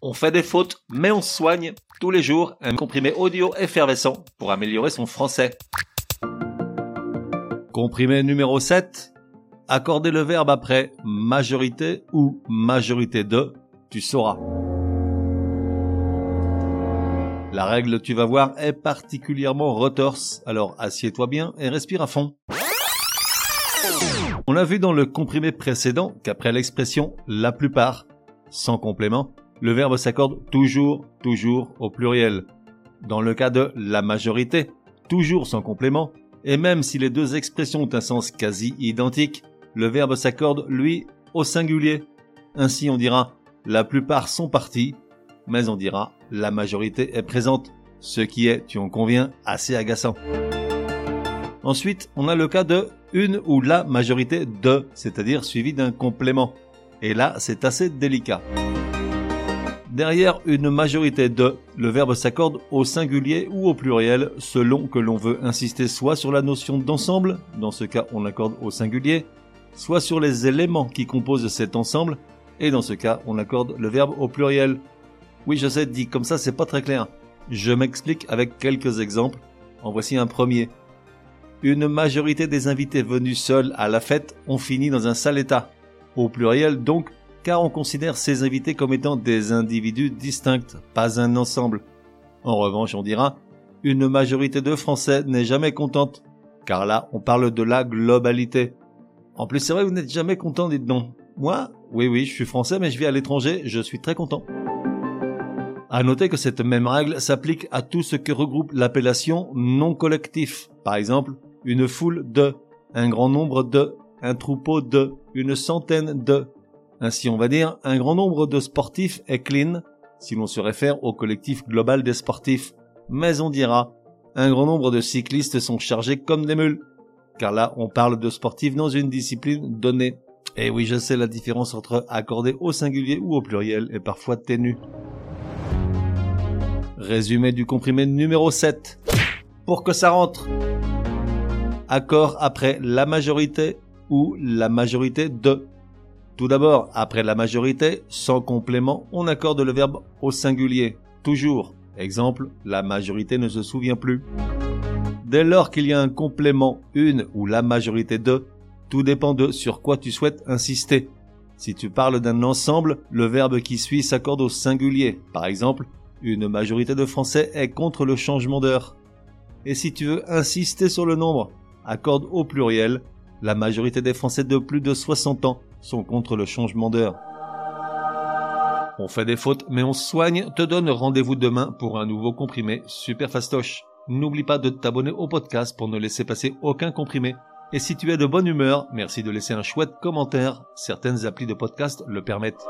On fait des fautes, mais on soigne tous les jours un comprimé audio effervescent pour améliorer son français. Comprimé numéro 7. Accorder le verbe après majorité ou majorité de, tu sauras. La règle, tu vas voir, est particulièrement retorse, alors assieds-toi bien et respire à fond. On a vu dans le comprimé précédent qu'après l'expression la plupart, sans complément, le verbe s'accorde toujours, toujours au pluriel. Dans le cas de la majorité, toujours sans complément, et même si les deux expressions ont un sens quasi identique, le verbe s'accorde, lui, au singulier. Ainsi on dira la plupart sont partis, mais on dira la majorité est présente, ce qui est, tu en conviens, assez agaçant. Ensuite, on a le cas de une ou la majorité de, c'est-à-dire suivi d'un complément. Et là, c'est assez délicat. Derrière une majorité de, le verbe s'accorde au singulier ou au pluriel selon que l'on veut insister soit sur la notion d'ensemble, dans ce cas on l'accorde au singulier, soit sur les éléments qui composent cet ensemble, et dans ce cas on accorde le verbe au pluriel. Oui, je sais, dit comme ça c'est pas très clair. Je m'explique avec quelques exemples. En voici un premier. Une majorité des invités venus seuls à la fête ont fini dans un sale état. Au pluriel donc, car on considère ces invités comme étant des individus distincts, pas un ensemble. En revanche, on dira, une majorité de Français n'est jamais contente, car là, on parle de la globalité. En plus, c'est vrai, vous n'êtes jamais content, dites donc. Moi, oui, oui, je suis français, mais je vis à l'étranger, je suis très content. À noter que cette même règle s'applique à tout ce que regroupe l'appellation non collectif. Par exemple, une foule de, un grand nombre de, un troupeau de, une centaine de, ainsi, on va dire, un grand nombre de sportifs est clean, si l'on se réfère au collectif global des sportifs. Mais on dira, un grand nombre de cyclistes sont chargés comme des mules. Car là, on parle de sportifs dans une discipline donnée. Et oui, je sais la différence entre accordé au singulier ou au pluriel est parfois ténue. Résumé du comprimé numéro 7. Pour que ça rentre. Accord après la majorité ou la majorité de. Tout d'abord, après la majorité, sans complément, on accorde le verbe au singulier. Toujours. Exemple, la majorité ne se souvient plus. Dès lors qu'il y a un complément, une ou la majorité de, tout dépend de sur quoi tu souhaites insister. Si tu parles d'un ensemble, le verbe qui suit s'accorde au singulier. Par exemple, une majorité de Français est contre le changement d'heure. Et si tu veux insister sur le nombre, accorde au pluriel. La majorité des Français de plus de 60 ans sont contre le changement d'heure. On fait des fautes, mais on soigne, te donne rendez-vous demain pour un nouveau comprimé super fastoche. N'oublie pas de t'abonner au podcast pour ne laisser passer aucun comprimé. Et si tu es de bonne humeur, merci de laisser un chouette commentaire. Certaines applis de podcast le permettent.